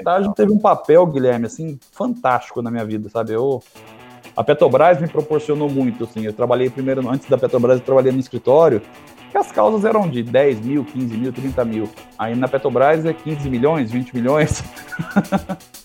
estágio teve um papel, Guilherme, assim, fantástico na minha vida, sabe? Eu, a Petrobras me proporcionou muito, assim. Eu trabalhei primeiro, antes da Petrobras, eu trabalhei no escritório, e as causas eram de 10 mil, 15 mil, 30 mil. Aí na Petrobras é 15 milhões, 20 milhões.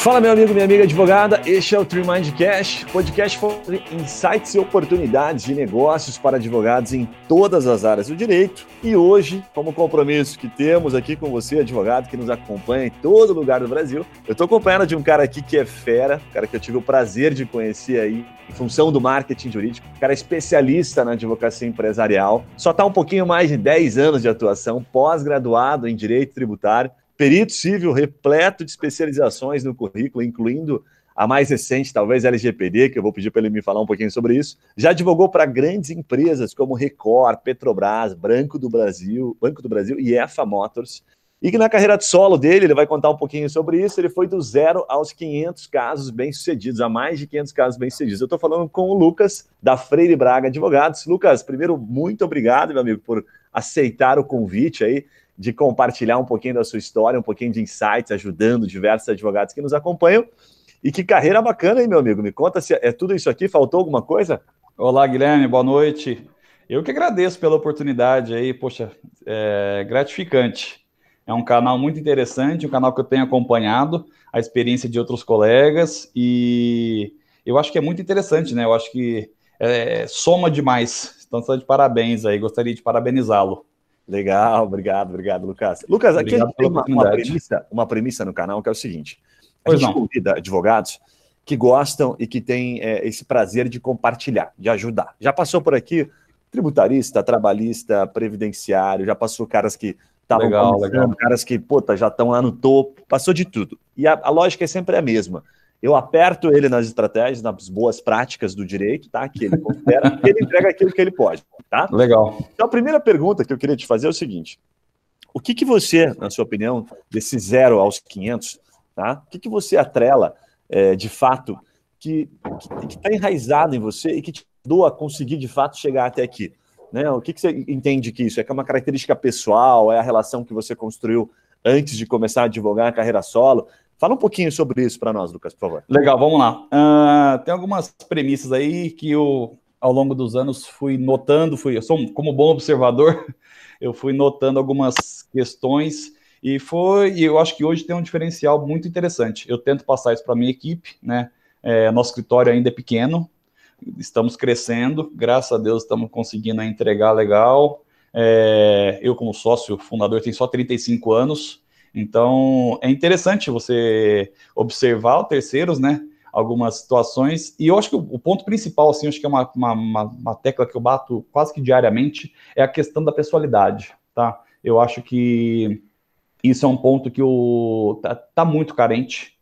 Fala, meu amigo, minha amiga advogada. Este é o Tree Mind Cash, podcast sobre insights e oportunidades de negócios para advogados em todas as áreas do direito. E hoje, como compromisso que temos aqui com você, advogado que nos acompanha em todo lugar do Brasil, eu estou acompanhando de um cara aqui que é fera, um cara que eu tive o prazer de conhecer aí em função do marketing jurídico, um cara especialista na advocacia empresarial, só está um pouquinho mais de 10 anos de atuação, pós-graduado em direito tributário perito civil repleto de especializações no currículo, incluindo a mais recente, talvez LGPD, que eu vou pedir para ele me falar um pouquinho sobre isso. Já advogou para grandes empresas como Record, Petrobras, Banco do Brasil, Banco do Brasil e EFA Motors. E que na carreira de solo dele, ele vai contar um pouquinho sobre isso, ele foi do zero aos 500 casos bem-sucedidos, a mais de 500 casos bem-sucedidos. Eu estou falando com o Lucas, da Freire Braga Advogados. Lucas, primeiro, muito obrigado, meu amigo, por aceitar o convite aí de compartilhar um pouquinho da sua história, um pouquinho de insights, ajudando diversos advogados que nos acompanham. E que carreira bacana, hein, meu amigo? Me conta se é tudo isso aqui, faltou alguma coisa? Olá, Guilherme, boa noite. Eu que agradeço pela oportunidade aí, poxa, é gratificante. É um canal muito interessante, um canal que eu tenho acompanhado, a experiência de outros colegas, e eu acho que é muito interessante, né? Eu acho que é, soma demais. Então, de parabéns aí, gostaria de parabenizá-lo. Legal, obrigado, obrigado, Lucas. Lucas, aqui obrigado tem uma, uma, premissa, uma premissa no canal que é o seguinte: a pois gente não. convida advogados que gostam e que têm é, esse prazer de compartilhar, de ajudar. Já passou por aqui tributarista, trabalhista, previdenciário, já passou caras que estavam caras que, puta, já estão lá no topo, passou de tudo. E a, a lógica é sempre a mesma eu aperto ele nas estratégias, nas boas práticas do direito, tá? Que ele confere, e ele entrega aquilo que ele pode, tá? Legal. Então, a primeira pergunta que eu queria te fazer é o seguinte: o que, que você, na sua opinião, desse zero aos 500, tá? O que, que você atrela, é, de fato, que está enraizado em você e que te ajudou a conseguir, de fato, chegar até aqui? Né? O que, que você entende que isso é? Que é uma característica pessoal? É a relação que você construiu antes de começar a advogar a carreira solo? Fala um pouquinho sobre isso para nós, Lucas, por favor. Legal, vamos lá. Uh, tem algumas premissas aí que eu, ao longo dos anos, fui notando, fui, eu sou, como bom observador, eu fui notando algumas questões e foi, eu acho que hoje tem um diferencial muito interessante. Eu tento passar isso para minha equipe, né? É, nosso escritório ainda é pequeno, estamos crescendo, graças a Deus estamos conseguindo entregar legal. É, eu, como sócio fundador, tenho só 35 anos, então, é interessante você observar terceiros, né? Algumas situações, e eu acho que o, ponto principal, assim, acho que é uma, uma, uma, tecla que eu bato quase que diariamente, é a questão da pessoalidade, tá? Eu acho que isso é um ponto que o, tá, tá muito carente,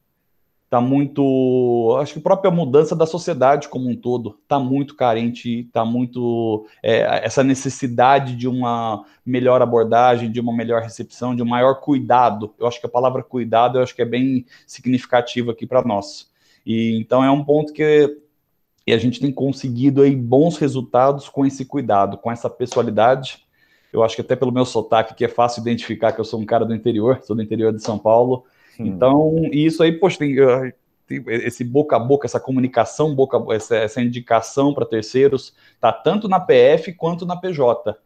está muito. Acho que a própria mudança da sociedade como um todo está muito carente, está muito. É, essa necessidade de uma melhor abordagem, de uma melhor recepção, de um maior cuidado. Eu acho que a palavra cuidado eu acho que é bem significativa aqui para nós. E então é um ponto que e a gente tem conseguido aí bons resultados com esse cuidado, com essa pessoalidade. Eu acho que até pelo meu sotaque que é fácil identificar que eu sou um cara do interior, sou do interior de São Paulo. Hum. Então, isso aí, poxa, tem, tem, esse boca a boca, essa comunicação, boca, essa, essa indicação para terceiros, tá tanto na PF quanto na PJ.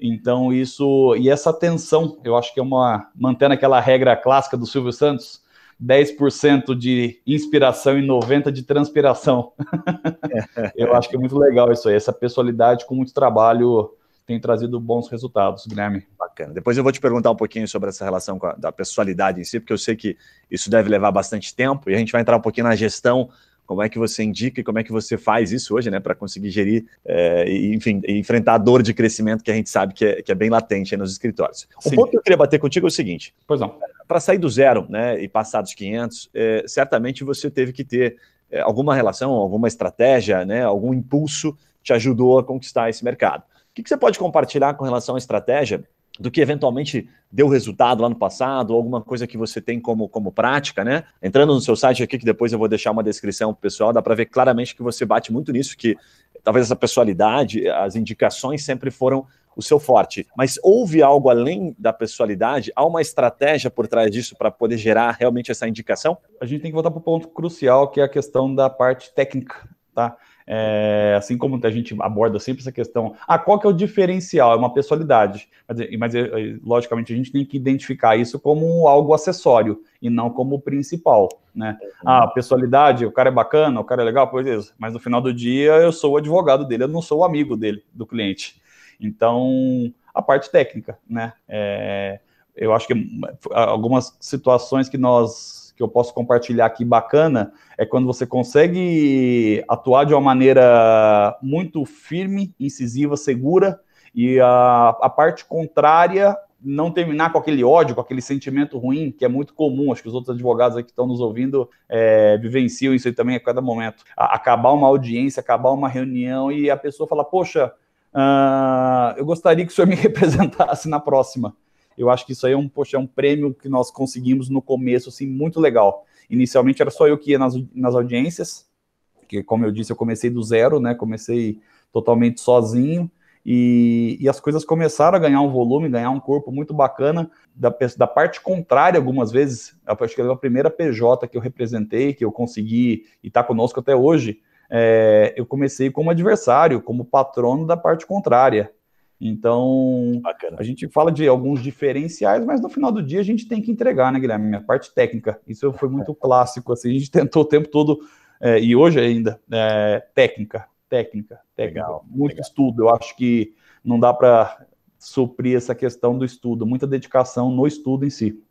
Então, isso, e essa atenção, eu acho que é uma, mantendo aquela regra clássica do Silvio Santos, 10% de inspiração e 90% de transpiração. eu acho que é muito legal isso aí, essa pessoalidade com muito trabalho tem trazido bons resultados, Guilherme. Bacana. Depois eu vou te perguntar um pouquinho sobre essa relação com a, da pessoalidade em si, porque eu sei que isso deve levar bastante tempo e a gente vai entrar um pouquinho na gestão como é que você indica e como é que você faz isso hoje, né, para conseguir gerir é, e, enfim, enfrentar a dor de crescimento que a gente sabe que é, que é bem latente nos escritórios. O ponto que eu queria bater contigo é o seguinte: pois não. Para sair do zero, né, e passar dos 500, é, certamente você teve que ter é, alguma relação, alguma estratégia, né, algum impulso te ajudou a conquistar esse mercado. O que, você pode compartilhar com relação à estratégia do que eventualmente deu resultado lá no passado, alguma coisa que você tem como, como prática, né? Entrando no seu site aqui, que depois eu vou deixar uma descrição pessoal, dá para ver claramente que você bate muito nisso, que talvez essa pessoalidade, as indicações sempre foram o seu forte. Mas houve algo além da pessoalidade? Há uma estratégia por trás disso para poder gerar realmente essa indicação? A gente tem que voltar para o ponto crucial, que é a questão da parte técnica, tá? É, assim como a gente aborda sempre essa questão, ah, qual que é o diferencial? É uma pessoalidade, mas, mas é, logicamente a gente tem que identificar isso como algo acessório e não como principal, né? Ah, pessoalidade, o cara é bacana, o cara é legal, pois é, mas no final do dia eu sou o advogado dele, eu não sou o amigo dele, do cliente. Então, a parte técnica, né? É, eu acho que algumas situações que nós que eu posso compartilhar aqui bacana é quando você consegue atuar de uma maneira muito firme, incisiva, segura e a, a parte contrária não terminar com aquele ódio, com aquele sentimento ruim, que é muito comum, acho que os outros advogados aqui que estão nos ouvindo é, vivenciam isso aí também a cada momento. A, acabar uma audiência, acabar uma reunião e a pessoa fala, poxa, Uh, eu gostaria que o senhor me representasse na próxima. Eu acho que isso aí é um, poxa, é um prêmio que nós conseguimos no começo, assim, muito legal. Inicialmente era só eu que ia nas, nas audiências, que, como eu disse, eu comecei do zero, né? Comecei totalmente sozinho. E, e, as coisas começaram a ganhar um volume, ganhar um corpo muito bacana. Da, da parte contrária, algumas vezes, acho que é a primeira PJ que eu representei, que eu consegui e está conosco até hoje, é, eu comecei como adversário, como patrono da parte contrária. Então, Bacana. a gente fala de alguns diferenciais, mas no final do dia a gente tem que entregar, né, Guilherme? A parte técnica. Isso foi muito clássico, assim, a gente tentou o tempo todo, é, e hoje ainda, é, técnica, técnica, técnica. Legal, muito legal. estudo. Eu acho que não dá para suprir essa questão do estudo, muita dedicação no estudo em si.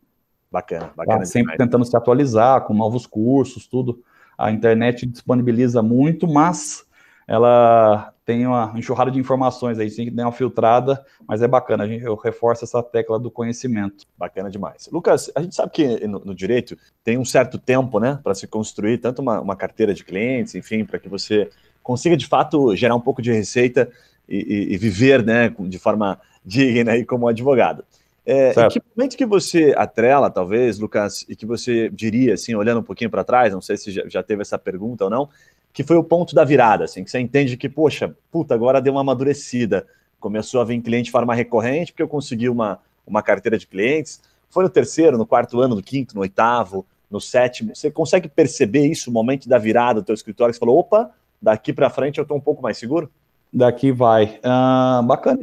Bacana, bacana. Tá sempre tentando se atualizar com novos cursos, tudo a internet disponibiliza muito, mas ela tem uma enxurrada de informações aí, tem que dar uma filtrada, mas é bacana, a gente, eu reforço essa tecla do conhecimento. Bacana demais. Lucas, a gente sabe que no, no direito tem um certo tempo, né, para se construir tanto uma, uma, carteira de clientes, enfim, para que você consiga de fato gerar um pouco de receita e, e, e viver, né, de forma digna aí como advogado. É, em que momento que você atrela, talvez, Lucas, e que você diria, assim, olhando um pouquinho para trás, não sei se já, já, teve essa pergunta ou não, que foi o ponto da virada, assim, que você entende que, poxa, puta, agora deu uma amadurecida, começou a vir cliente de forma recorrente, porque eu consegui uma, uma carteira de clientes, foi no terceiro, no quarto ano, no quinto, no oitavo, no sétimo, você consegue perceber isso, o momento da virada do teu escritório, você falou, opa, daqui para frente eu estou um pouco mais seguro? Daqui vai. Ah, bacana,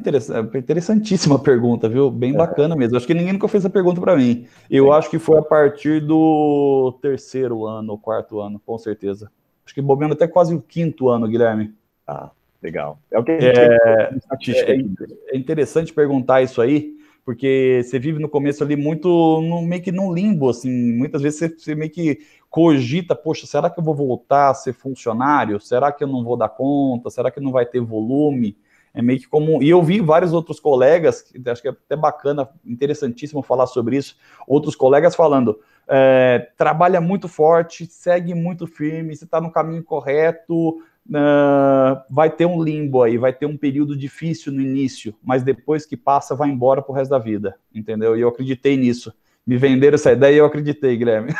interessantíssima pergunta, viu? Bem é. bacana mesmo. Acho que ninguém nunca fez essa pergunta para mim. Eu acho que foi a partir do terceiro ano, ou quarto ano, com certeza. Acho que bobeando até quase o quinto ano, Guilherme. Ah, legal. É o que a gente é, estatística. É, é interessante perguntar isso aí, porque você vive no começo ali muito no, meio que num limbo, assim. Muitas vezes você, você meio que cogita, poxa, será que eu vou voltar a ser funcionário? Será que eu não vou dar conta? Será que não vai ter volume? É meio que como. E eu vi vários outros colegas, acho que é até bacana, interessantíssimo falar sobre isso. Outros colegas falando: é, trabalha muito forte, segue muito firme, você está no caminho correto, uh, vai ter um limbo aí, vai ter um período difícil no início, mas depois que passa, vai embora pro resto da vida, entendeu? E eu acreditei nisso me venderam essa ideia e eu acreditei, Guilherme.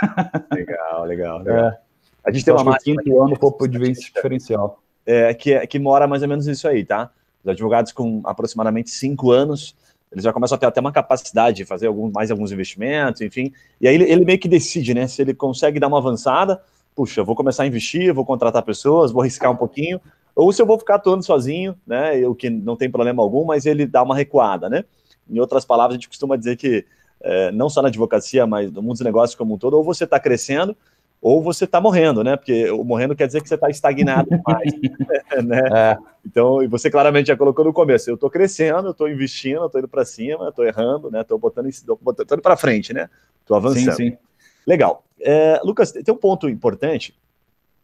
Legal, legal. legal. É. A gente tem uma máxima quinto ano pouco de diferencial. É, que, é, que mora mais ou menos nisso aí, tá? Os advogados com aproximadamente cinco anos, eles já começam a ter até uma capacidade de fazer algum, mais alguns investimentos, enfim. E aí ele, ele meio que decide, né? Se ele consegue dar uma avançada, puxa, vou começar a investir, vou contratar pessoas, vou arriscar um pouquinho, ou se eu vou ficar atuando sozinho, né? O que não tem problema algum, mas ele dá uma recuada, né? Em outras palavras, a gente costuma dizer que é, não só na advocacia, mas no mundo dos negócios como um todo, ou você está crescendo, ou você está morrendo, né? Porque o morrendo quer dizer que você está estagnado demais, né? É. Então, e você claramente já colocou no começo, eu estou crescendo, eu estou investindo, estou indo para cima, estou errando, né? Estou botando, botando, indo para frente, né? Estou avançando. Sim, sim. Legal. É, Lucas, tem um ponto importante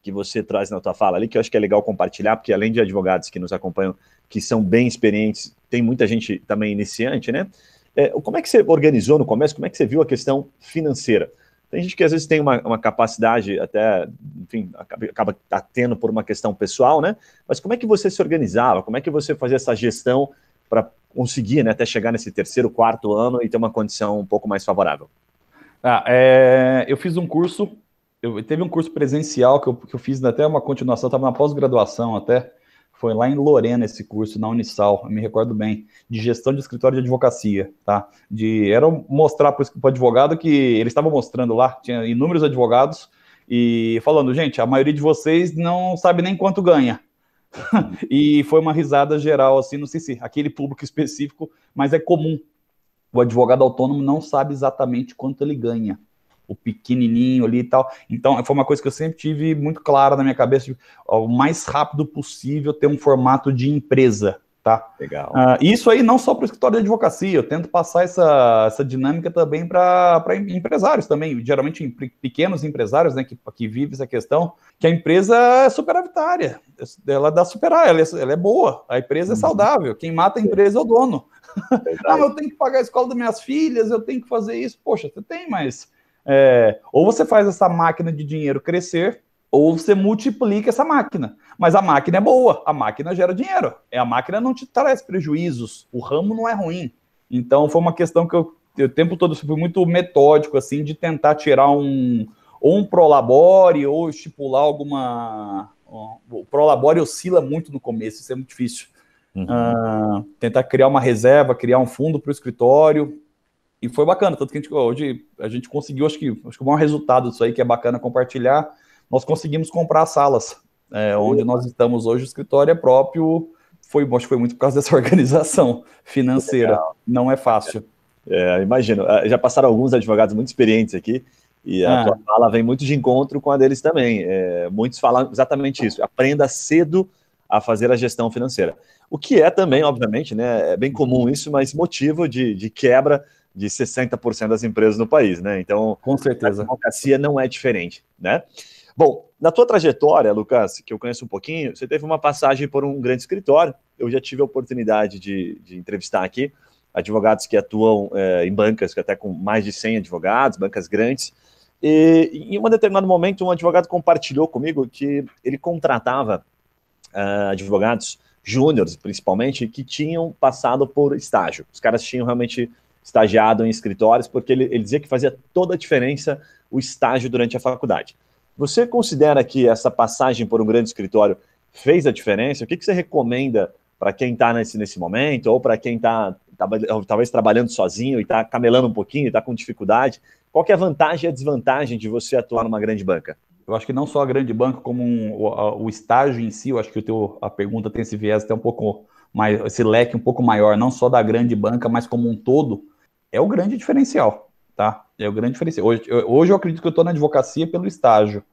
que você traz na tua fala ali, que eu acho que é legal compartilhar, porque além de advogados que nos acompanham, que são bem experientes, tem muita gente também iniciante, né? É, como é que você organizou no começo? Como é que você viu a questão financeira? Tem gente que às vezes tem uma, uma capacidade até, enfim, acaba, acaba tendo por uma questão pessoal, né? Mas como é que você se organizava? Como é que você fazia essa gestão para conseguir, né, até chegar nesse terceiro, quarto ano e ter uma condição um pouco mais favorável? Ah, é, eu fiz um curso, eu teve um curso presencial que eu, que eu fiz até uma continuação, estava na pós-graduação até, Foi lá em Lorena esse curso, na Unisal, me recordo bem, de gestão de escritório de advocacia, tá? De, era mostrar para o advogado que eles estavam mostrando lá, tinha inúmeros advogados, e falando, gente, a maioria de vocês não sabe nem quanto ganha. e foi uma risada geral, assim, não sei se aquele público específico, mas é comum. O advogado autônomo não sabe exatamente quanto ele ganha o pequenininho ali e tal. Então, foi uma coisa que eu sempre tive muito clara na minha cabeça, de, ó, o mais rápido possível ter um formato de empresa, tá? Legal. Uh, isso aí não só para o escritório de advocacia, eu tento passar essa, essa dinâmica também para empresários também, geralmente em pequenos empresários, né, que, que vivem essa questão, que a empresa é superavitária, ela dá superar, ela é, ela é boa, a empresa é uhum. saudável, quem mata a empresa é o dono. ah, eu tenho que pagar a escola das minhas filhas, eu tenho que fazer isso. Poxa, você tem, mas é, ou você faz essa máquina de dinheiro crescer, ou você multiplica essa máquina. Mas a máquina é boa, a máquina gera dinheiro. É a máquina não te traz prejuízos, o ramo não é ruim. Então foi uma questão que eu, o tempo todo fui muito metódico assim de tentar tirar um ou um prolabore ou estipular alguma o prolabore oscila muito no começo, isso é muito difícil. Uhum. Uh, tentar criar uma reserva, criar um fundo para o escritório, e foi bacana, tanto que a gente, hoje a gente conseguiu, acho que, acho que o maior resultado disso aí, que é bacana compartilhar, nós conseguimos comprar salas. É, onde nós estamos hoje, o escritório é próprio, foi, acho que foi muito por causa dessa organização financeira, Legal. não é fácil. É, imagino, ah, já passaram alguns advogados muito experientes aqui, e a ah. tua fala vem muito de encontro com a deles também. É, muitos falam exatamente isso, aprenda cedo a fazer a gestão financeira. O que é também, obviamente, né, é bem comum isso, mas motivo de, de quebra de 60% das empresas no país, né? Então, com certeza, a democracia não é diferente, né? Bom, na tua trajetória, Lucas, que eu conheço um pouquinho, você teve uma passagem por um grande escritório. Eu já tive a oportunidade de, de entrevistar aqui advogados que atuam é, em bancas, que até com mais de 100 advogados, bancas grandes. E em um determinado momento, um advogado compartilhou comigo que ele contratava uh, advogados júniores, principalmente, que tinham passado por estágio. Os caras tinham realmente estagiado em escritórios, porque ele, ele dizia que fazia toda a diferença o estágio durante a faculdade. Você considera que essa passagem por um grande escritório fez a diferença? O que, que você recomenda para quem está nesse, nesse momento, ou para quem está tá, talvez trabalhando sozinho e está camelando um pouquinho, está com dificuldade? Qual é a vantagem e a desvantagem de você atuar numa grande banca? Eu acho que não só a grande banca, como um, o, o, estágio em si, eu acho que o teu, a pergunta tem esse viés até um pouco mais, esse leque um pouco maior, não só da grande banca, mas como um todo é o grande diferencial, tá? É o grande diferencial. Hoje, eu, hoje eu acredito que eu estou na advocacia pelo estágio,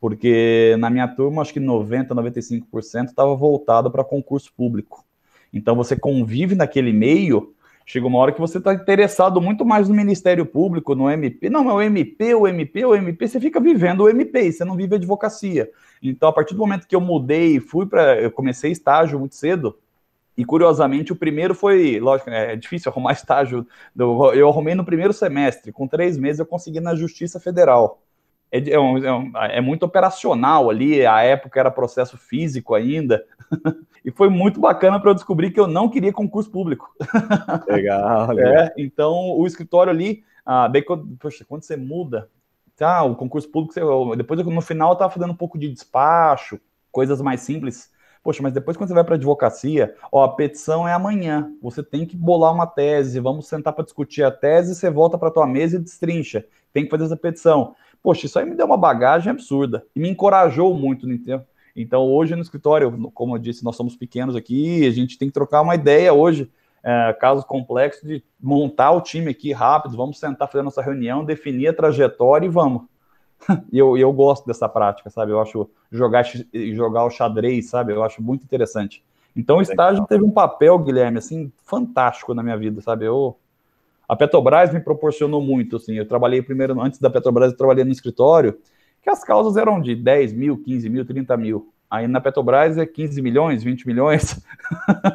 porque na minha turma, acho que 90%, 95% estava voltado para concurso público. Então você convive naquele meio, chega uma hora que você está interessado muito mais no Ministério Público, no MP. Não, é o MP, o MP, o MP, você fica vivendo o MP, você não vive a advocacia. Então, a partir do momento que eu mudei, fui para. Eu comecei estágio muito cedo, e curiosamente, o primeiro foi, lógico, é difícil arrumar estágio. Eu arrumei no primeiro semestre, com três meses eu consegui na Justiça Federal. É, é, um, é, muito operacional ali, a época era processo físico ainda, e foi muito bacana para eu descobrir que eu não queria concurso público. Legal, legal. É, então, o escritório ali, ah, bem, poxa, quando você muda, tá, o concurso público, você, depois no final eu estava fazendo um pouco de despacho, coisas mais simples, Poxa, mas depois quando você vai para advocacia, ó, a petição é amanhã. Você tem que bolar uma tese, vamos sentar para discutir a tese, você volta para tua mesa e destrincha. Tem que fazer essa petição. Poxa, isso aí me deu uma bagagem absurda e me encorajou muito no tempo. Então, hoje no escritório, como eu disse, nós somos pequenos aqui, a gente tem que trocar uma ideia hoje, é, casos complexos, de montar o time aqui rápido, vamos sentar, fazer nossa reunião, definir a trajetória e vamos. E eu, eu gosto dessa prática, sabe? Eu acho jogar, jogar o xadrez, sabe? Eu acho muito interessante. Então o estágio teve um papel, Guilherme, assim, fantástico na minha vida, sabe? Eu, a Petrobras me proporcionou muito, assim. Eu trabalhei primeiro, antes da Petrobras, eu trabalhei no escritório, que as causas eram de 10 mil, 15 mil, 30 mil. Aí na Petrobras é 15 milhões, 20 milhões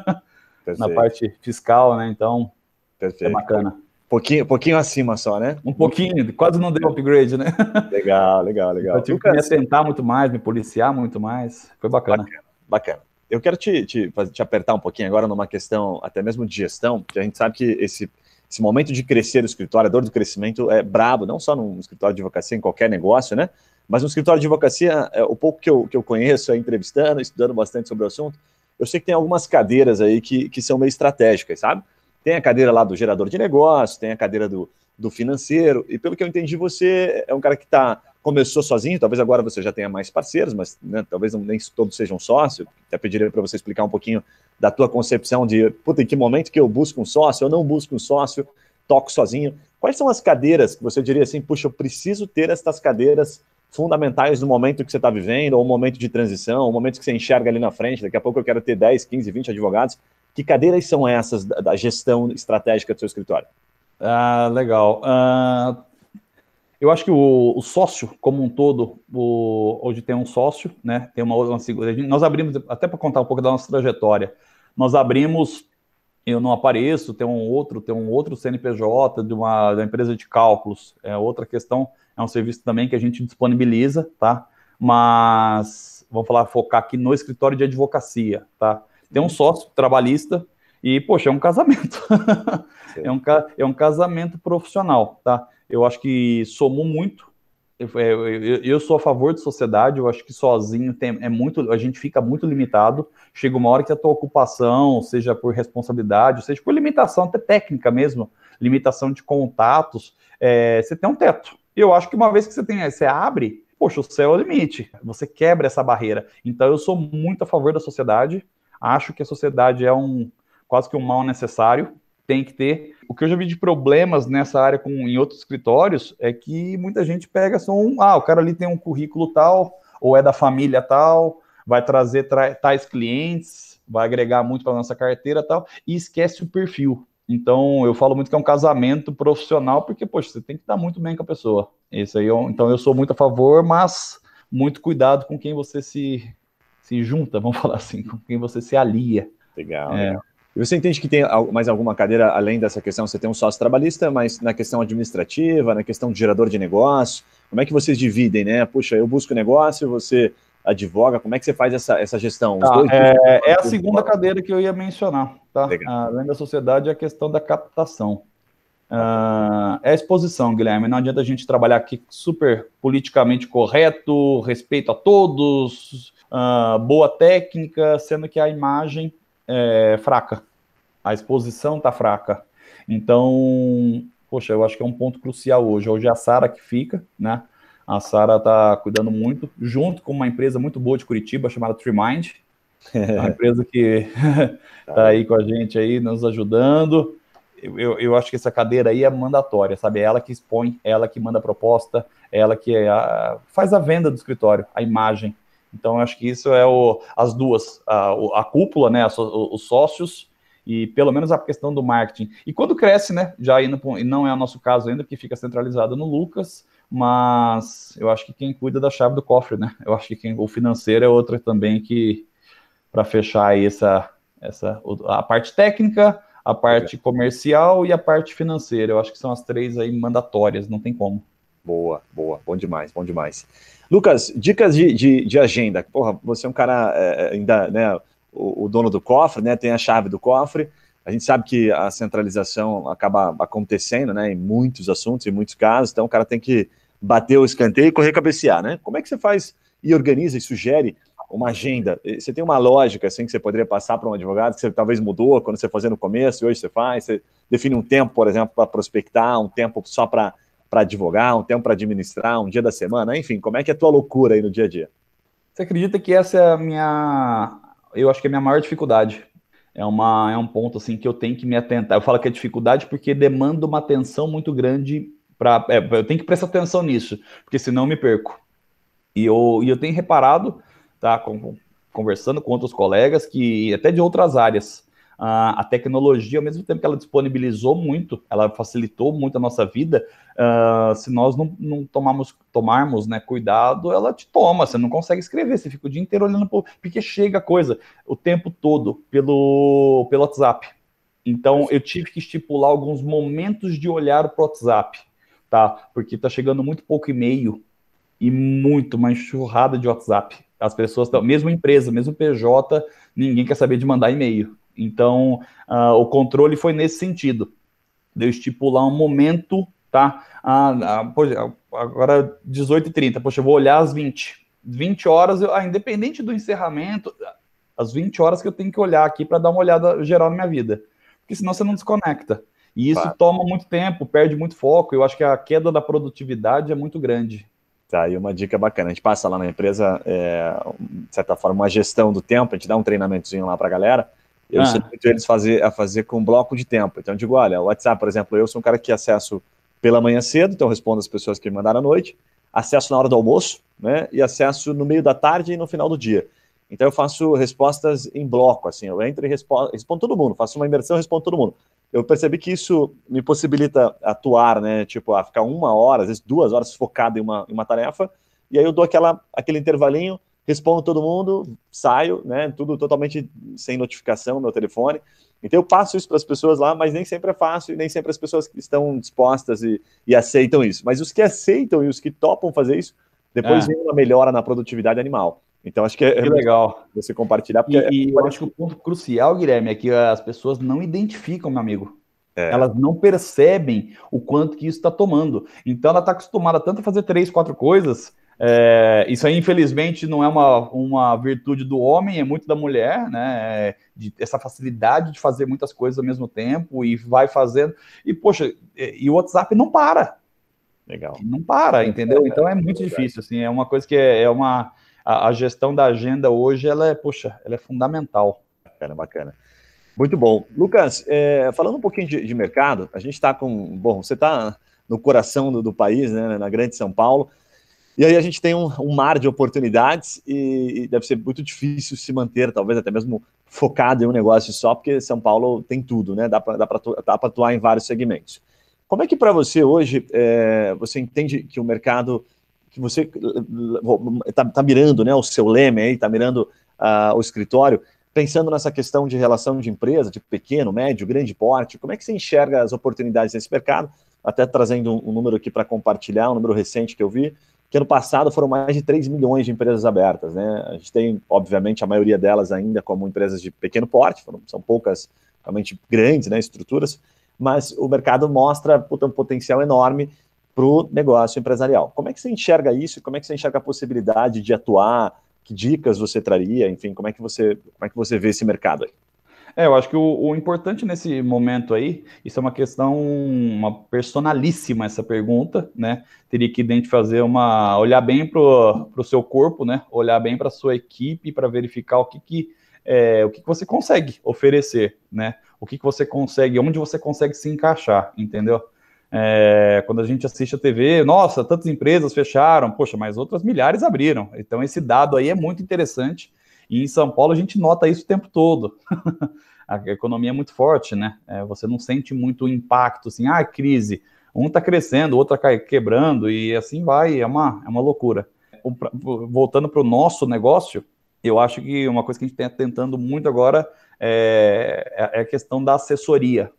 na parte fiscal, né? Então, Perfeito. é bacana. Pouquinho, pouquinho acima só, né? Um pouquinho, quase não deu upgrade, né? Legal, legal, legal. Eu tive que me assentar muito mais, me policiar muito mais. Foi bacana. Bacana, bacana. Eu quero te, te, te apertar um pouquinho agora numa questão até mesmo de gestão, porque a gente sabe que esse, esse momento de crescer o escritório, a dor do crescimento é brabo, não só num escritório de advocacia, em qualquer negócio, né? Mas no escritório de advocacia, é, o pouco que eu, que eu conheço é entrevistando, estudando bastante sobre o assunto, eu eu sei que tem algumas cadeiras aí que, que são meio estratégicas, sabe? Tem a cadeira lá do gerador de negócio, tem a cadeira do, do financeiro, e pelo que eu entendi, você é um cara que tá, começou sozinho, talvez agora você já tenha mais parceiros, mas né, talvez nem todos sejam sócios. Até pediria para você explicar um pouquinho da tua concepção de, puta, em que momento que eu busco um sócio, eu não busco um sócio, toco sozinho. Quais são as cadeiras que você diria assim, puxa, eu preciso ter estas cadeiras fundamentais no momento que você está vivendo, ou um momento de transição, um momento que você enxerga ali na frente, daqui a pouco eu quero ter 10, 15, 20 advogados. Que cadeiras são essas da, gestão estratégica do seu escritório? Ah, legal. Ah, eu acho que o, o, sócio, como um todo, o, hoje tem um sócio, né? Tem uma outra. Nós abrimos, até para contar um pouco da nossa trajetória, nós abrimos. Eu não apareço, tem um outro, tem um outro CNPJ de uma da empresa de cálculos. É outra questão, é um serviço também que a gente disponibiliza, tá? Mas vamos falar, focar aqui no escritório de advocacia, tá? Tem um sócio trabalhista e, poxa, é um casamento. é, um, é um casamento profissional, tá? Eu acho que somou muito. Eu, é, eu, eu, sou a favor de sociedade, eu acho que sozinho tem, é muito, a gente fica muito limitado. Chega uma hora que a tua ocupação, seja por responsabilidade, seja por limitação até técnica mesmo, limitação de contatos, é, você tem um teto. E eu acho que uma vez que você tem, você abre, poxa, o céu é o limite. Você quebra essa barreira. Então eu sou muito a favor da sociedade. Acho que a sociedade é um, quase que um mal necessário, tem que ter. O que eu já vi de problemas nessa área com, em outros escritórios é que muita gente pega só um, ah, o cara ali tem um currículo tal, ou é da família tal, vai trazer tra tais clientes, vai agregar muito para nossa carteira tal, e esquece o perfil. Então, eu falo muito que é um casamento profissional, porque, poxa, você tem que estar muito bem com a pessoa. Isso aí, eu, então, eu sou muito a favor, mas muito cuidado com quem você se, se junta, vamos falar assim, com quem você se alia. Legal. É. E você entende que tem mais alguma cadeira além dessa questão? Você tem um sócio trabalhista, mas na questão administrativa, na questão de gerador de negócio, como é que vocês dividem, né? Puxa, eu busco negócio, você advoga, como é que você faz essa, essa gestão? Tá, é, é, a segunda cadeira que eu ia mencionar, tá? Além da sociedade, é a questão da captação. Uh, é a exposição, Guilherme. Não adianta a gente trabalhar aqui super politicamente correto, respeito a todos, uh, boa técnica, sendo que a imagem é, fraca. A exposição está fraca. Então, poxa, eu acho que é um ponto crucial hoje. Hoje é a Sara que fica, né? A Sara está cuidando muito, junto com uma empresa muito boa de Curitiba chamada TreeMind. É uma empresa que está aí com a gente aí, nos ajudando. Eu, eu, eu, acho que essa cadeira aí é mandatória, sabe? É ela que expõe, é ela que manda a proposta, é ela que é a, faz a venda do escritório, a imagem. Então, acho que isso é o, as duas, a, a cúpula, né, os sócios e pelo menos a questão do marketing. E quando cresce, né, já indo, e não é o nosso caso ainda, porque fica centralizado no Lucas, mas eu acho que quem cuida da chave do cofre, né, eu acho que quem, o financeiro é outra também que, para fechar aí essa, essa, a parte técnica, a parte comercial e a parte financeira, eu acho que são as três aí mandatórias, não tem como. Boa, boa, bom demais, bom demais. Lucas, dicas de, de, de, agenda. Porra, você é um cara é, é, ainda, né, o, o, dono do cofre, né, tem a chave do cofre. A gente sabe que a centralização acaba acontecendo, né, em muitos assuntos, em muitos casos. Então, o cara tem que bater o escanteio e correr cabecear, né? Como é que você faz e organiza e sugere uma agenda? Você tem uma lógica, assim, que você poderia passar para um advogado, que você talvez mudou quando você fazia no começo e hoje você faz? Você define um tempo, por exemplo, para prospectar, um tempo só para para advogar, um tempo para administrar, um dia da semana, enfim, como é que é a tua loucura aí no dia a dia? Você acredita que essa é a minha, eu acho que é a minha maior dificuldade. É, uma, é um ponto assim que eu tenho que me atentar. Eu falo que é dificuldade porque demanda uma atenção muito grande para. É, eu tenho que prestar atenção nisso, porque senão eu me perco. E eu, e eu tenho reparado, tá, com, conversando com outros colegas, que até de outras áreas, a, a tecnologia, ao mesmo tempo que ela disponibilizou muito, ela facilitou muito a nossa vida, uh, se nós não, não tomarmos, né, cuidado, ela te toma, você não consegue escrever, você fica o dia inteiro olhando, pro, porque chega coisa o tempo todo pelo, pelo WhatsApp. Então, eu tive que estipular alguns momentos de olhar para o WhatsApp, tá? Porque tá chegando muito pouco e-mail e muito uma enxurrada de WhatsApp. As pessoas estão, mesmo empresa, mesmo PJ, ninguém quer saber de mandar e-mail. Então, uh, o controle foi nesse sentido, de eu estipular um momento, tá? Ah, ah, poxa, agora 18h30, poxa, eu vou olhar às 20. 20 horas, eu, ah, independente do encerramento, as 20 horas que eu tenho que olhar aqui para dar uma olhada geral na minha vida. Porque senão você não desconecta. E isso claro. toma muito tempo, perde muito foco. Eu acho que a queda da produtividade é muito grande. Tá, e uma dica bacana, a gente passa lá na empresa, é, de certa forma, uma gestão do tempo, a gente dá um treinamentozinho lá para a galera, eu ah. ensino eles fazer, a fazer com bloco de tempo. Então eu digo, olha, o WhatsApp, por exemplo, eu sou um cara que acesso pela manhã cedo, então eu respondo as pessoas que me mandaram à noite, acesso na hora do almoço, né, e acesso no meio da tarde e no final do dia. Então eu faço respostas em bloco, assim, eu entro e respondo, respondo todo mundo, faço uma imersão e respondo todo mundo. Eu percebi que isso me possibilita atuar, né, tipo, a ficar uma hora, às vezes duas horas focado em uma, em uma tarefa, e aí eu dou aquela, aquele intervalinho, respondo todo mundo, saio, né, tudo totalmente sem notificação no meu telefone. Então eu passo isso para as pessoas lá, mas nem sempre é fácil e nem sempre as pessoas estão dispostas e, e aceitam isso. Mas os que aceitam e os que topam fazer isso, depois é. vem uma melhora na produtividade animal. Então, acho que é, que legal você compartilhar. Porque e, é, eu acho que o ponto crucial, Guilherme, é que as pessoas não identificam, meu amigo. É. Elas não percebem o quanto que isso está tomando. Então, ela está acostumada tanto a fazer três, quatro coisas. É, isso aí, infelizmente, não é uma, uma virtude do homem, é muito da mulher, né? É, de, essa facilidade de fazer muitas coisas ao mesmo tempo e vai fazendo. E, poxa, e, e o WhatsApp não para. Legal. Não para, entendeu? Então é muito difícil, assim, é uma coisa que é, é uma a, a, gestão da agenda hoje, ela é, poxa, ela é fundamental. Bacana, bacana. Muito bom. Lucas, é, falando um pouquinho de, de mercado, a gente está com, bom, você está no coração do, do, país, né, na grande São Paulo, e aí a gente tem um, um mar de oportunidades e, e, deve ser muito difícil se manter, talvez até mesmo focado em um negócio só, porque São Paulo tem tudo, né? Dá para atuar em vários segmentos. Como é que para você hoje é, você entende que o mercado que você está tá mirando, né, o seu leme aí, está mirando uh, o escritório, pensando nessa questão de relação de empresa, de pequeno, médio, grande porte, como é que você enxerga as oportunidades nesse mercado? Até trazendo um, um número aqui para compartilhar, um número recente que eu vi, que ano passado foram mais de 3 milhões de empresas abertas, né? A gente tem, obviamente, a maioria delas ainda como empresas de pequeno porte, são poucas realmente grandes, né, estruturas, mas o mercado mostra um potencial enorme para o negócio empresarial. Como é que você enxerga isso? Como é que você enxerga a possibilidade de atuar? Que dicas você traria? Enfim, como é que você, como é que você vê esse mercado aí? É, eu acho que o, o, importante nesse momento aí, isso é uma questão, uma personalíssima essa pergunta, né? Teria que fazer uma, olhar bem para o seu corpo, né? Olhar bem para sua equipe para verificar o que, que é, o que, que você consegue oferecer, né? O que, que você consegue, onde você consegue se encaixar, entendeu? É, quando a gente assiste a TV, nossa, tantas empresas fecharam, poxa, mas outras milhares abriram. Então, esse dado aí é muito interessante. E em São Paulo a gente nota isso o tempo todo. a economia é muito forte, né? É, você não sente muito impacto, assim, ah, crise. Um está crescendo, o outro está quebrando, e assim vai, é uma, é uma loucura. Voltando para o nosso negócio, eu acho que uma coisa que a gente está tentando muito agora é, é a questão da assessoria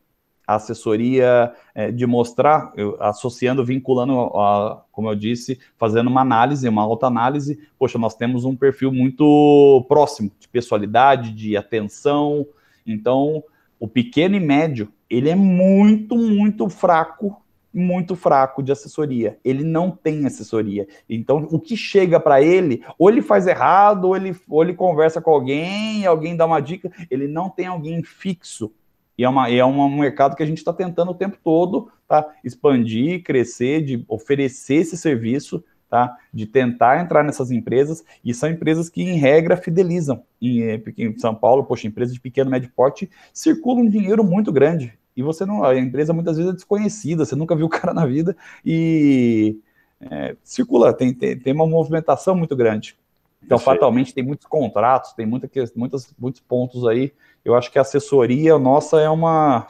a assessoria é, de mostrar, eu, associando, vinculando, a, como eu disse, fazendo uma análise, uma autoanálise. Poxa, nós temos um perfil muito próximo de pessoalidade, de atenção. Então, o pequeno e médio, ele é muito, muito fraco, muito fraco de assessoria. Ele não tem assessoria. Então, o que chega para ele, ou ele faz errado, ou ele, ou ele conversa com alguém, alguém dá uma dica, ele não tem alguém fixo e é, uma, é um mercado que a gente está tentando o tempo todo tá? expandir, crescer, de oferecer esse serviço, tá? de tentar entrar nessas empresas, e são empresas que, em regra, fidelizam. Em, eh, em São Paulo, poxa, empresas de pequeno, médio porte circulam um dinheiro muito grande. E você não. A empresa muitas vezes é desconhecida, você nunca viu o cara na vida e é, circula, tem, tem, tem uma movimentação muito grande. Então, fatalmente, tem muitos contratos, tem muita, muitas, muitos pontos aí eu acho que a assessoria nossa é uma.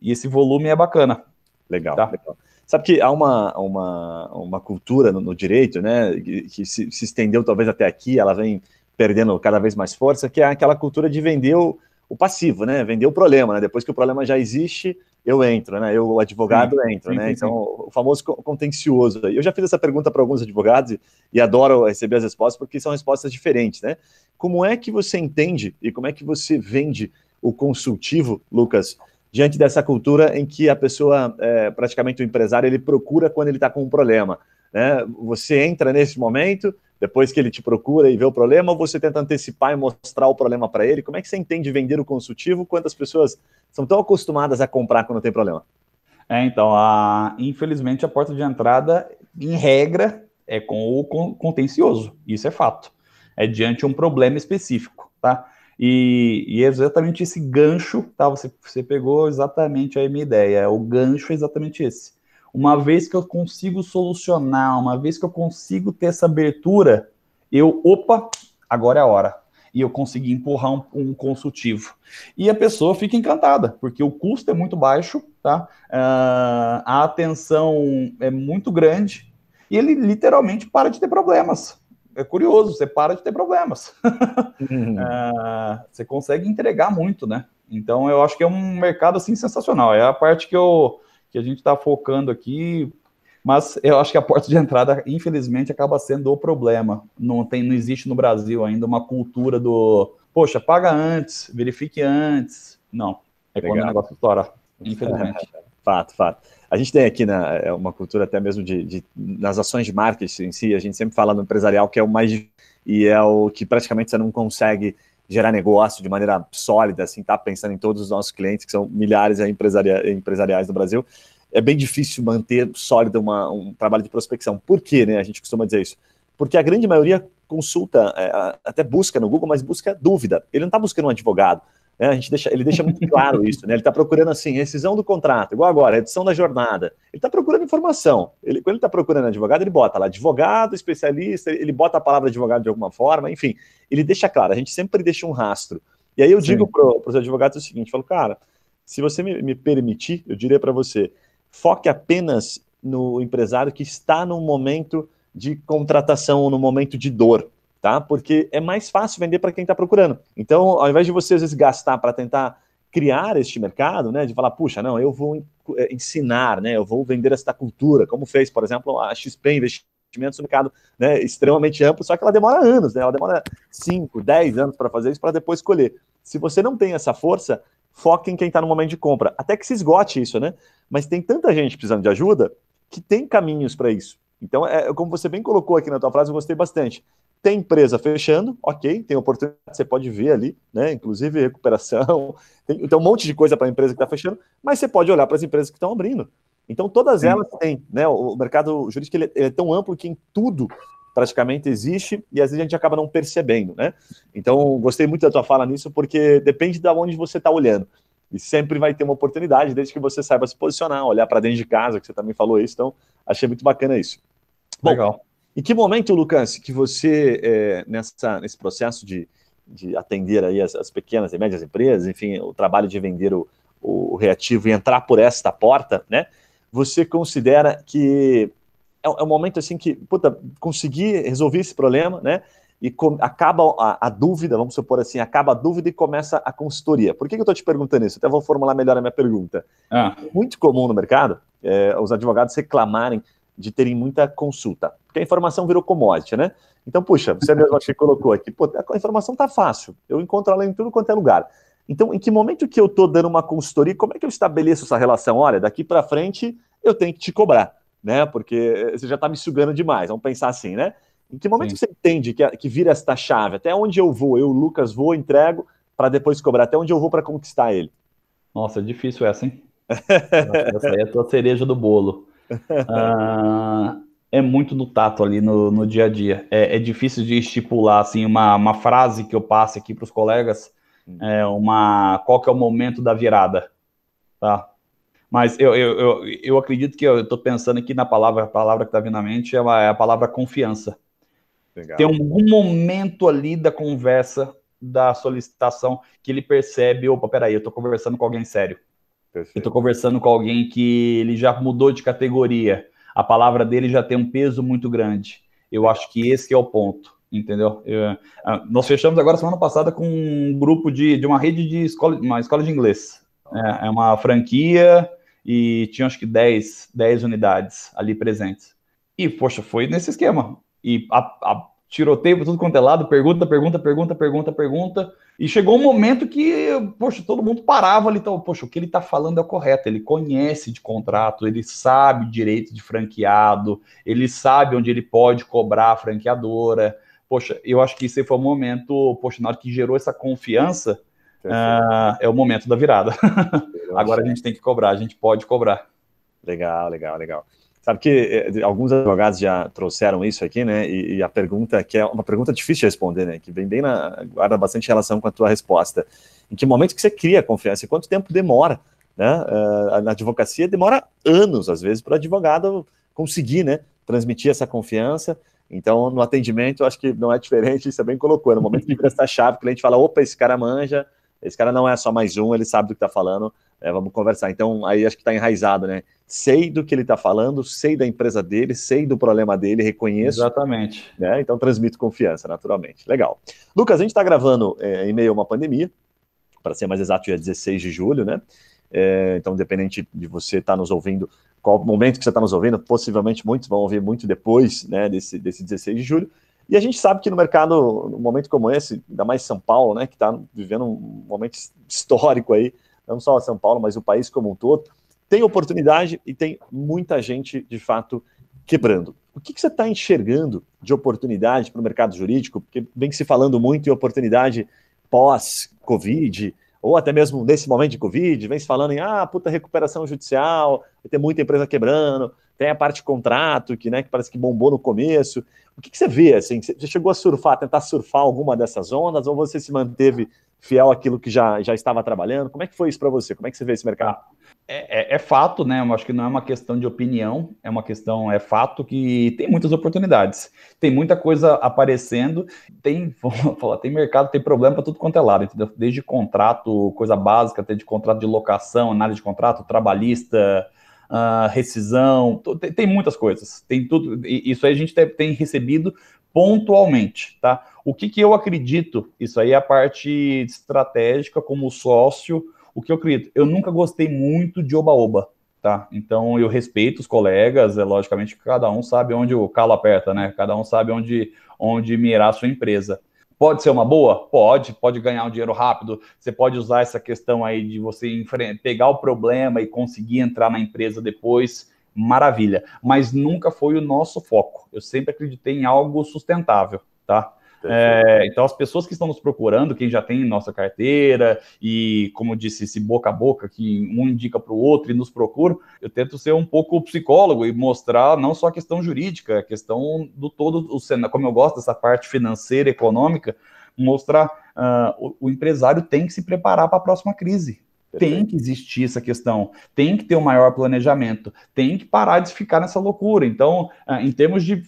E esse volume é bacana. Legal, tá? legal. Sabe que há uma, uma, uma cultura no, no direito, né, que, que se, se, estendeu talvez até aqui, ela vem perdendo cada vez mais força, que é aquela cultura de vender o, o passivo, né, vender o problema, né, depois que o problema já existe, eu entro, né, eu, o advogado, sim, entro, sim, né, sim, então o famoso contencioso. Eu já fiz essa pergunta para alguns advogados e, e adoro receber as respostas, porque são respostas diferentes, né, como é que você entende e como é que você vende o consultivo, Lucas, diante dessa cultura em que a pessoa, é, praticamente o empresário, ele procura quando ele está com um problema? Né? Você entra nesse momento, depois que ele te procura e vê o problema, ou você tenta antecipar e mostrar o problema para ele? Como é que você entende vender o consultivo? Quantas pessoas são tão acostumadas a comprar quando tem problema? É, então, a, infelizmente, a porta de entrada, em regra, é com o contencioso. Isso é fato. É diante de um problema específico, tá? E, e é exatamente esse gancho, tá? Você, você pegou exatamente a minha ideia. O gancho é exatamente esse. Uma vez que eu consigo solucionar, uma vez que eu consigo ter essa abertura, eu, opa, agora é a hora. E eu consegui empurrar um, um consultivo. E a pessoa fica encantada, porque o custo é muito baixo, tá? Uh, a atenção é muito grande e ele literalmente para de ter problemas. É curioso, você para de ter problemas. Uhum. uh, você consegue entregar muito, né? Então eu acho que é um mercado assim sensacional. É a parte que, eu, que a gente está focando aqui, mas eu acho que a porta de entrada, infelizmente, acaba sendo o problema. Não tem, não existe no Brasil ainda uma cultura do, poxa, paga antes, verifique antes. Não, é Legal. quando o negócio estoura, infelizmente. fato, fato. A gente tem aqui na, é uma cultura até mesmo de, de, nas ações de marketing em si, a gente sempre fala no empresarial que é o mais e é o que praticamente você não consegue gerar negócio de maneira sólida, assim, tá pensando em todos os nossos clientes, que são milhares de empresaria, empresariais no Brasil, é bem difícil manter sólido uma, um trabalho de prospecção. Por quê, né? A gente costuma dizer isso. Porque a grande maioria consulta, é, até busca no Google, mas busca dúvida. Ele não está buscando um advogado, né? A gente deixa, ele deixa muito claro isso, né? Ele está procurando assim, rescisão do contrato, igual agora, edição da jornada. Ele está procurando informação. Ele, quando ele está procurando advogado, ele bota lá advogado, especialista, ele bota a palavra advogado de alguma forma, enfim, ele deixa claro, a gente sempre deixa um rastro. E aí eu Sim. digo para os advogados o seguinte: falo, cara, se você me, me permitir, eu diria para você, foque apenas no empresário que está num momento de contratação ou no momento de dor tá? Porque é mais fácil vender para quem está procurando. Então, ao invés de você às vezes gastar para tentar criar este mercado, né, de falar, puxa, não, eu vou é, ensinar, né, eu vou vender esta cultura, como fez, por exemplo, a XP Investimentos no mercado, né, extremamente amplo, só que ela demora anos, né, ela demora 5, 10 anos para fazer isso, para depois escolher. Se você não tem essa força, foque em quem está no momento de compra, até que se esgote isso, né? Mas tem tanta gente precisando de ajuda que tem caminhos para isso. Então, é, como você bem colocou aqui na tua frase, eu gostei bastante. Tem empresa fechando, ok, tem oportunidade, você pode ver ali, né? Inclusive recuperação, tem, tem um monte de coisa para a empresa que está fechando, mas você pode olhar para as empresas que estão abrindo. Então, todas Sim. elas têm, né? O mercado jurídico ele é tão amplo que em tudo praticamente existe e às vezes a gente acaba não percebendo, né? Então, gostei muito da tua fala nisso, porque depende de onde você está olhando. E sempre vai ter uma oportunidade, desde que você saiba se posicionar, olhar para dentro de casa, que você também falou isso. Então, achei muito bacana isso. Bom, Legal. Em que momento, Lucas, que você, é, nessa, nesse processo de, de atender aí as, as, pequenas e médias empresas, enfim, o trabalho de vender o, o reativo e entrar por esta porta, né? Você considera que é, é um momento assim que, puta, conseguir resolver esse problema, né? E com, acaba a, a, dúvida, vamos supor assim, acaba a dúvida e começa a consultoria. Por que, que eu estou te perguntando isso? Até vou formular melhor a minha pergunta. Ah. Muito comum no mercado é, os advogados reclamarem de terem muita consulta, porque a informação virou commodity, né? Então, puxa, você mesmo que colocou aqui, pô, a informação tá fácil, eu encontro ela em tudo quanto é lugar. Então, em que momento que eu estou dando uma consultoria, como é que eu estabeleço essa relação? Olha, daqui para frente eu tenho que te cobrar, né? Porque você já está me sugando demais, vamos pensar assim, né? Em que momento Sim. você entende que, que vira esta chave? Até onde eu vou? Eu, Lucas, vou, entrego, para depois cobrar. Até onde eu vou para conquistar ele? Nossa, é difícil essa, hein? essa aí é a tua cereja do bolo. Ah, é muito no tato ali no, no dia a dia. É, é, difícil de estipular assim uma, uma frase que eu passe aqui para os colegas, hum. é uma qual que é o momento da virada, tá? Mas eu, eu, eu, eu acredito que eu estou pensando aqui na palavra, a palavra que está vindo na mente é, uma, é a palavra confiança. Legal. Tem algum momento ali da conversa, da solicitação, que ele percebe, opa, peraí, eu estou conversando com alguém sério. Perfeito. Eu estou conversando com alguém que ele já mudou de categoria. A palavra dele já tem um peso muito grande. Eu acho que esse é o ponto, entendeu? Eu, nós fechamos agora semana passada com um grupo de, de uma rede de escola, uma escola de inglês. É, é uma franquia e tinha acho que 10, 10 unidades ali presentes. E, poxa, foi nesse esquema. E a, a, tiroteio tudo quanto é lado, pergunta, pergunta, pergunta, pergunta, pergunta. E chegou um momento que, poxa, todo mundo parava ali, então, poxa, o que ele está falando é o correto, ele conhece de contrato, ele sabe direito de franqueado, ele sabe onde ele pode cobrar a franqueadora. Poxa, eu acho que esse foi o momento, poxa, na hora que gerou essa confiança, uh, é o momento da virada. Agora a gente tem que cobrar, a gente pode cobrar. Legal, legal, legal. Sabe que eh, alguns advogados já trouxeram isso aqui, né? E, e, a pergunta, que é uma pergunta difícil de responder, né? Que vem bem na. guarda bastante relação com a tua resposta. Em que momento que você cria confiança e quanto tempo demora? Né? Uh, na advocacia demora anos, às vezes, para o advogado conseguir né, transmitir essa confiança. Então, no atendimento, eu acho que não é diferente, você bem colocou. No momento que presta a chave, o cliente fala: opa, esse cara manja, esse cara não é só mais um, ele sabe do que está falando, é, vamos conversar. Então, aí acho que está enraizado, né? Sei do que ele está falando, sei da empresa dele, sei do problema dele, reconheço. Exatamente. Né? Então, transmito confiança, naturalmente. Legal. Lucas, a gente está gravando é, em meio a uma pandemia, para ser mais exato, dia 16 de julho, né? É, então, independente de você estar tá nos ouvindo, qual momento que você está nos ouvindo, possivelmente muitos vão ouvir muito depois né, desse, desse 16 de julho. E a gente sabe que no mercado, num momento como esse, ainda mais São Paulo, né, que está vivendo um momento histórico aí, não só São Paulo, mas o país como um todo, tem oportunidade e tem muita gente, de fato, quebrando. O que, que você está enxergando de oportunidade para o mercado jurídico? Porque vem se falando muito em oportunidade pós-Covid, ou até mesmo nesse momento de Covid, vem se falando em ah, puta recuperação judicial, vai ter muita empresa quebrando, tem a parte contrato, que, né, que parece que bombou no começo. O que, que você vê? Assim, você chegou a surfar, tentar surfar alguma dessas ondas, ou você se manteve fiel àquilo que já, já estava trabalhando? Como é que foi isso para você? Como é que você vê esse mercado? É, é, é, fato, né? Eu acho que não é uma questão de opinião, é uma questão, é fato que tem muitas oportunidades, tem muita coisa aparecendo, tem, falar, tem mercado, tem problema para tudo quanto é lado, entendeu? Desde contrato, coisa básica, até de contrato de locação, análise de contrato, trabalhista, uh, rescisão, tem, tem, muitas coisas, tem tudo, isso aí a gente tem, recebido pontualmente, tá? O que, que eu acredito, isso aí é a parte estratégica como sócio, o que eu acredito, eu nunca gostei muito de oba-oba, tá? Então eu respeito os colegas, é logicamente que cada um sabe onde o calo aperta, né? Cada um sabe onde, onde mirar a sua empresa. Pode ser uma boa? Pode, pode ganhar um dinheiro rápido. Você pode usar essa questão aí de você pegar o problema e conseguir entrar na empresa depois. Maravilha. Mas nunca foi o nosso foco. Eu sempre acreditei em algo sustentável, tá? É, então, as pessoas que estão nos procurando, quem já tem nossa carteira, e como disse, esse boca a boca, que um indica para o outro e nos procura, eu tento ser um pouco psicólogo e mostrar não só a questão jurídica, a questão do todo o cenário, como eu gosto dessa parte financeira, econômica, mostrar uh, o, o empresário tem que se preparar para a próxima crise. Tem que existir essa questão, tem que ter um maior planejamento, tem que parar de ficar nessa loucura. Então, ah, em termos de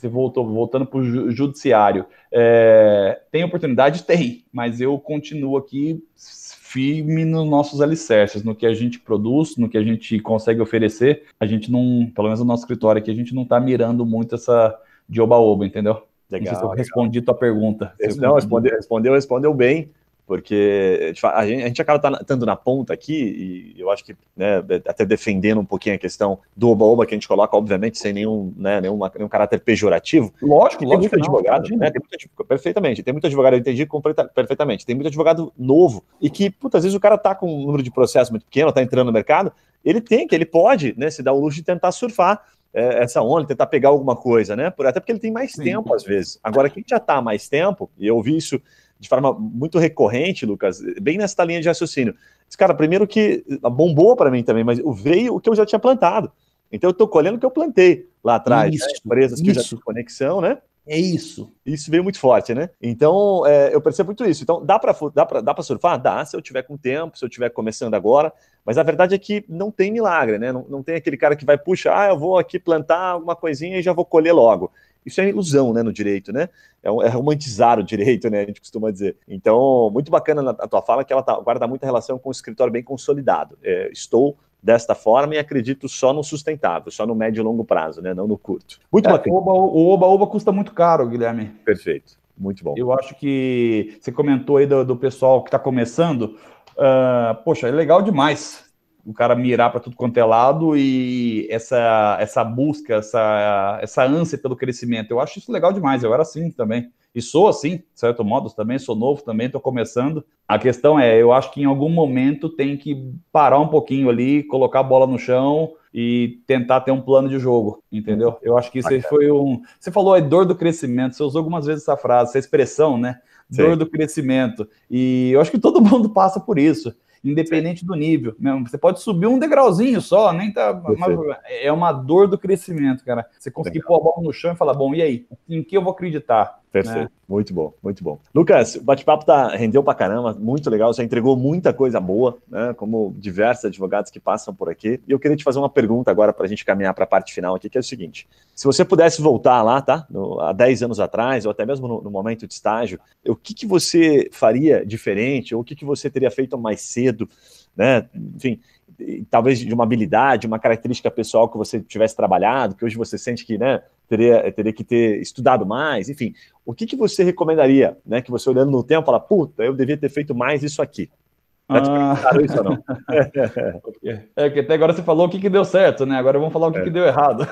você voltou, voltando para o judiciário, é, tem oportunidade? Tem, mas eu continuo aqui firme nos nossos alicerces, no que a gente produz, no que a gente consegue oferecer. A gente não, pelo menos no nosso escritório aqui, a gente não está mirando muito essa de oba-oba, entendeu? Legal, não sei se eu respondi tua pergunta. Não, respondeu, respondeu, respondeu bem porque a gente, a gente acaba estando na ponta aqui, e eu acho que, né, até defendendo um pouquinho a questão do oba-oba que a gente coloca, obviamente, sem nenhum, né, nenhum, nenhum caráter pejorativo. Lógico, tem lógico. Muito advogado, né, tem muito, perfeitamente, tem muito advogado, eu entendi perfeitamente, tem muito advogado novo, e que, puta, às vezes o cara tá com um número de processo muito pequeno, tá entrando no mercado, ele tem que, ele pode, né, se dar o luxo de tentar surfar é, essa onda, tentar pegar alguma coisa, né, até porque ele tem mais Sim. tempo, às vezes. Agora, quem já tá há mais tempo, e eu vi isso de forma muito recorrente, Lucas, bem nessa linha de raciocínio. Cara, primeiro que bombou para mim também, mas veio o que eu já tinha plantado. Então eu estou colhendo o que eu plantei lá atrás, né? isso, né? empresas que isso. já tinham conexão, né? É isso. Isso veio muito forte, né? Então, é, eu percebo muito isso. Então, dá para dá dá surfar? Dá, se eu tiver com tempo, se eu estiver começando agora. Mas a verdade é que não tem milagre, né? Não, não tem aquele cara que vai, puxa, ah, eu vou aqui plantar alguma coisinha e já vou colher logo. Isso é ilusão, né, no direito, né? É, é romantizar o direito, né? A gente costuma dizer. Então, muito bacana a tua fala que ela tá, guarda muita relação com o escritório bem consolidado. É, estou desta forma e acredito só no sustentável, só no médio e longo prazo, né? Não no curto. Muito é, bacana. O Oba-Oba custa muito caro, Guilherme. Perfeito. Muito bom. Eu acho que você comentou aí do, do pessoal que está começando. Uh, poxa, é legal demais o cara mirar para tudo quanto é lado e essa, essa busca, essa, essa ânsia pelo crescimento. Eu acho isso legal demais. Eu era assim também. E sou assim, de certo modo, também sou novo, também estou começando. A questão é, eu acho que em algum momento tem que parar um pouquinho ali, colocar a bola no chão e tentar ter um plano de jogo, entendeu? Eu acho que isso aí foi um. Você falou aí dor do crescimento, você usou algumas vezes essa frase, essa expressão, né? Dor Sim. do crescimento. E eu acho que todo mundo passa por isso independente do nível. Você pode subir um degrauzinho só, nem tá. é uma dor do crescimento, cara. Você conseguir Legal. pôr a bola no chão e falar, bom, e aí? Em que eu vou acreditar? Perfeito. Né? Muito bom, muito bom. Lucas, o bate-papo tá, rendeu pra caramba, muito legal. Você entregou muita coisa boa, né? Como diversos advogados que passam por aqui. E eu queria te fazer uma pergunta agora para a gente caminhar para a parte final aqui, que é o seguinte: se você pudesse voltar lá, tá? No, há 10 anos atrás, ou até mesmo no, no momento de estágio, o que, que você faria diferente, ou o que, que você teria feito mais cedo, né? Enfim, talvez de uma habilidade, uma característica pessoal que você tivesse trabalhado, que hoje você sente que né, teria, teria que ter estudado mais, enfim. O que, que você recomendaria, né? Que você olhando no tempo fala, puta, eu devia ter feito mais isso aqui. Ah. isso ou não? é que até agora você falou o que, que deu certo, né? Agora vamos falar o que, é. que deu errado.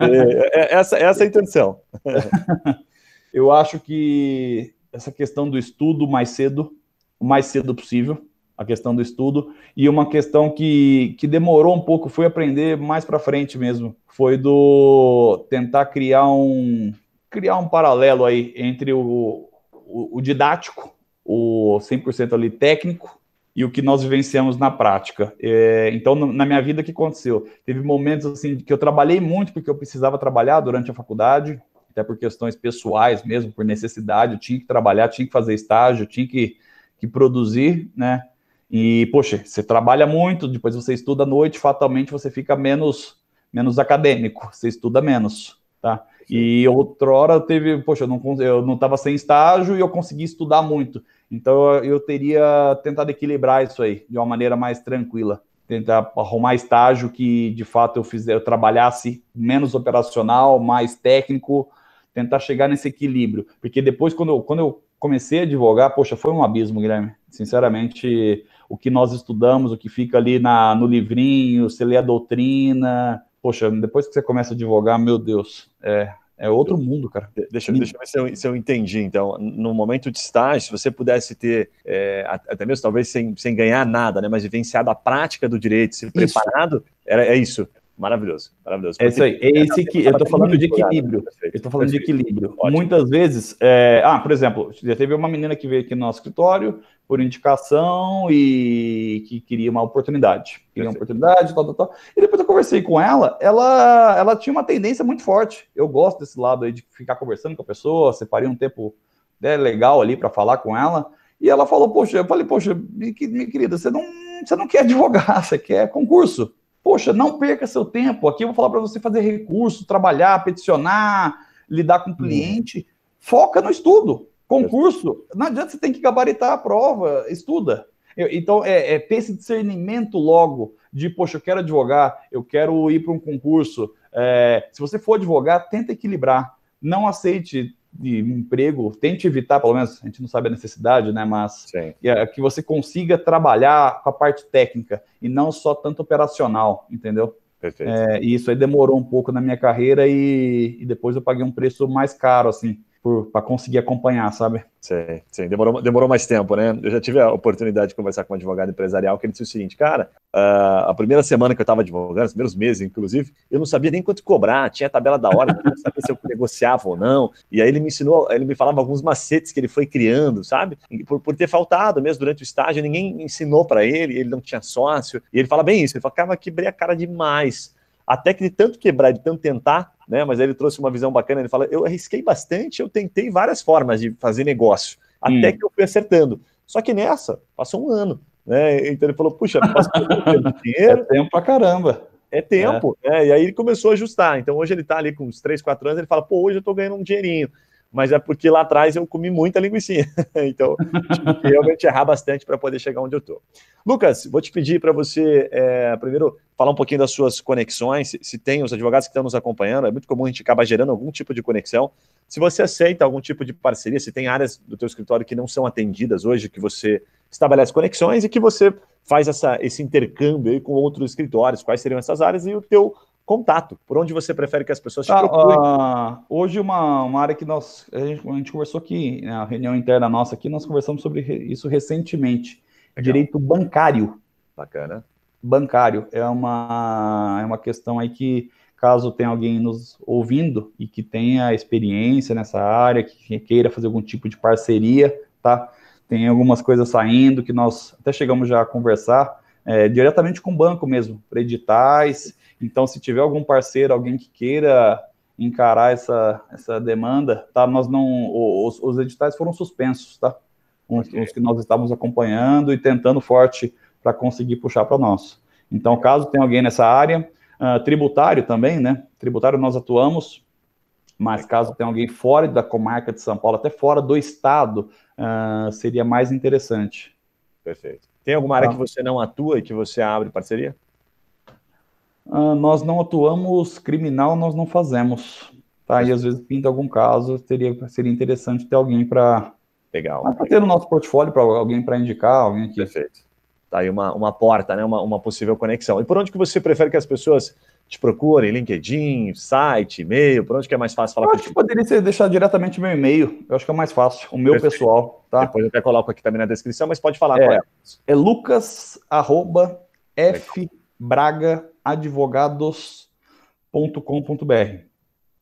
É, é, essa, essa é a intenção. eu acho que essa questão do estudo mais cedo, o mais cedo possível, a questão do estudo, e uma questão que, que demorou um pouco, foi aprender mais para frente mesmo, foi do tentar criar um criar um paralelo aí entre o, o, o didático, o 100% ali técnico, e o que nós vivenciamos na prática. É, então, na minha vida, o que aconteceu? Teve momentos assim que eu trabalhei muito porque eu precisava trabalhar durante a faculdade, até por questões pessoais mesmo, por necessidade, eu tinha que trabalhar, tinha que fazer estágio, tinha que, que produzir, né? E, poxa, você trabalha muito, depois você estuda à noite, fatalmente você fica menos, menos acadêmico, você estuda menos, tá? E outra hora teve, poxa, eu não eu não estava sem estágio e eu consegui estudar muito. Então eu teria tentado equilibrar isso aí de uma maneira mais tranquila, tentar arrumar estágio que de fato eu fiz, eu trabalhasse menos operacional, mais técnico, tentar chegar nesse equilíbrio, porque depois quando eu, quando eu comecei a advogar, poxa, foi um abismo, Guilherme. Sinceramente, o que nós estudamos, o que fica ali na, no livrinho, você lê a doutrina. Poxa, depois que você começa a advogar, meu Deus, é, é outro mundo, cara. Deixa, deixa eu ver se eu, se eu, entendi. Então, no momento de estágio, se você pudesse ter, é, até mesmo talvez sem, sem ganhar nada, né, mas vivenciado a prática do direito, se preparado, era, é isso. Maravilhoso, maravilhoso. É isso aí. É esse que eu estou falando de equilíbrio. Eu estou falando de equilíbrio. Muitas vezes, é... ah, por exemplo, já teve uma menina que veio aqui no nosso escritório por indicação e que queria uma oportunidade. Queria uma oportunidade, tal, tal, tal. E depois eu conversei com ela, ela, ela tinha uma tendência muito forte. Eu gosto desse lado aí de ficar conversando com a pessoa, separei um tempo né, legal ali para falar com ela. E ela falou, poxa, eu falei, poxa, minha querida, você não, você não quer advogar, você quer concurso. Poxa, não perca seu tempo. Aqui eu vou falar para você fazer recurso, trabalhar, peticionar, lidar com o cliente. Foca no estudo. Concurso, não adianta você tem que gabaritar a prova, estuda. Então, é, é, ter esse discernimento logo de, poxa, eu quero advogar, eu quero ir para um concurso. É, se você for advogar, tenta equilibrar. Não aceite de emprego, tente evitar, pelo menos, a gente não sabe a necessidade, né? Mas é, que você consiga trabalhar com a parte técnica e não só tanto operacional, entendeu? Perfeito. É, e isso aí demorou um pouco na minha carreira e, e depois eu paguei um preço mais caro, assim para conseguir acompanhar, sabe? Sim, sim. Demorou, demorou mais tempo, né? Eu já tive a oportunidade de conversar com um advogado empresarial que ele disse o seguinte, cara, uh, a primeira semana que eu estava advogando, os primeiros meses, inclusive, eu não sabia nem quanto cobrar, tinha a tabela da hora, não sabia se eu negociava ou não. E aí ele me ensinou, ele me falava alguns macetes que ele foi criando, sabe? Por, por ter faltado mesmo durante o estágio, ninguém ensinou para ele, ele não tinha sócio. E ele fala bem isso, ele fala, cara, quebrei a cara demais. Até que de tanto quebrar, de tanto tentar, né? Mas ele trouxe uma visão bacana. Ele fala: eu arrisquei bastante, eu tentei várias formas de fazer negócio, até hum. que eu fui acertando. Só que nessa, passou um ano. Né? Então ele falou: puxa, passou dinheiro. É tempo pra caramba. É tempo. É. Né? E aí ele começou a ajustar. Então hoje ele está ali com uns 3, 4 anos. Ele fala: pô, hoje eu estou ganhando um dinheirinho mas é porque lá atrás eu comi muita linguiça. então, tive que realmente errar bastante para poder chegar onde eu estou. Lucas, vou te pedir para você, é, primeiro, falar um pouquinho das suas conexões, se, se tem os advogados que estão nos acompanhando, é muito comum a gente acabar gerando algum tipo de conexão. Se você aceita algum tipo de parceria, se tem áreas do teu escritório que não são atendidas hoje, que você estabelece conexões e que você faz essa, esse intercâmbio aí com outros escritórios, quais seriam essas áreas e o teu contato, por onde você prefere que as pessoas te ah, procurem? Uh, hoje, uma, uma área que nós, a gente, a gente conversou aqui, na reunião interna nossa aqui, nós conversamos sobre isso recentemente, Legal. direito bancário. Bacana. Bancário, é uma, é uma questão aí que, caso tenha alguém nos ouvindo e que tenha experiência nessa área, que queira fazer algum tipo de parceria, tá? Tem algumas coisas saindo que nós até chegamos já a conversar, é, diretamente com o banco mesmo, para editais, então, se tiver algum parceiro, alguém que queira encarar essa, essa demanda, tá? Nós não, os, os editais foram suspensos, tá? Os, os, que nós estávamos acompanhando e tentando forte para conseguir puxar para nós. Então, caso tenha alguém nessa área, uh, tributário também, né? Tributário nós atuamos, mas caso tenha alguém fora da comarca de São Paulo, até fora do estado, uh, seria mais interessante. Perfeito. Tem alguma área tá. que você não atua e que você abre parceria? Uh, nós não atuamos criminal, nós não fazemos. Tá? E às vezes pinta algum caso, seria, seria interessante ter alguém para. Legal. Para ter no nosso portfólio, para alguém para indicar, alguém que. Perfeito. Tá aí uma, uma porta, né? Uma, uma possível conexão. E por onde que você prefere que as pessoas te procurem? LinkedIn, site, e-mail? Por onde que é mais fácil falar eu acho que poderia ser deixar diretamente meu e-mail. Eu acho que é mais fácil. O meu Perfeito. pessoal, tá? Depois eu até coloco aqui também na descrição, mas pode falar é, qual é. É lucas, arroba, F, Braga, advogados.com.br.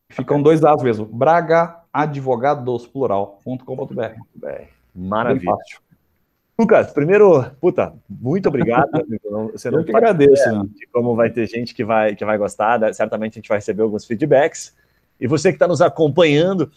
Ficam dois dados mesmo. Braga Advogados, plural.com.br. Maravilha. Lucas, primeiro, puta, muito obrigado. Você não Eu que agradeço. Né? Como vai ter gente que vai, que vai gostar, certamente a gente vai receber alguns feedbacks. E você que está nos acompanhando,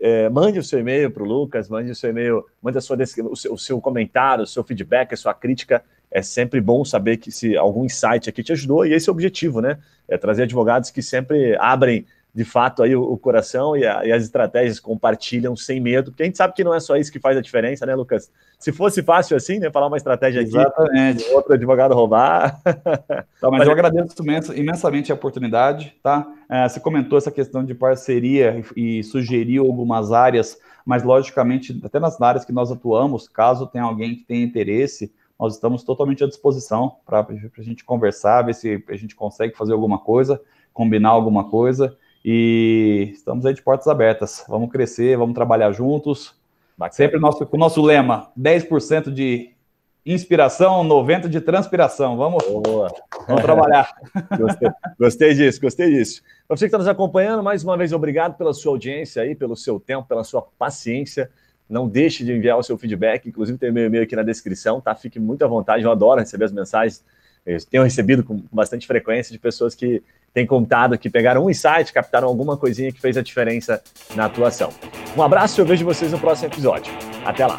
é, mande o seu e-mail para o Lucas, mande o seu e-mail, mande a sua, o, seu, o seu comentário, o seu feedback, a sua crítica é sempre bom saber que se algum insight aqui te ajudou, e esse é o objetivo, né? É trazer advogados que sempre abrem de fato aí o, o coração e, a, e, as estratégias compartilham sem medo, porque a gente sabe que não é só isso que faz a diferença, né, Lucas? Se fosse fácil assim, né, falar uma estratégia Exatamente. aqui, outro advogado roubar. Tá, mas, eu agradeço imensamente a oportunidade, tá? É, você comentou essa questão de parceria e sugeriu algumas áreas, mas logicamente, até nas áreas que nós atuamos, caso tenha alguém que tenha interesse, nós estamos totalmente à disposição para a gente conversar, ver se a gente consegue fazer alguma coisa, combinar alguma coisa. E estamos aí de portas abertas. Vamos crescer, vamos trabalhar juntos. Bacana. Sempre nosso, com o nosso lema: 10% de inspiração, 90% de transpiração. Vamos, Boa. vamos trabalhar. Gostei, gostei disso, gostei disso. Para você que está nos acompanhando, mais uma vez, obrigado pela sua audiência aí, pelo seu tempo, pela sua paciência. Não deixe de enviar o seu feedback, inclusive tem meu e-mail aqui na descrição, tá? Fique muito à vontade, eu adoro receber as mensagens. Eu tenho recebido com bastante frequência de pessoas que têm contado que pegaram um insight, captaram alguma coisinha que fez a diferença na atuação. Um abraço e eu vejo vocês no próximo episódio. Até lá!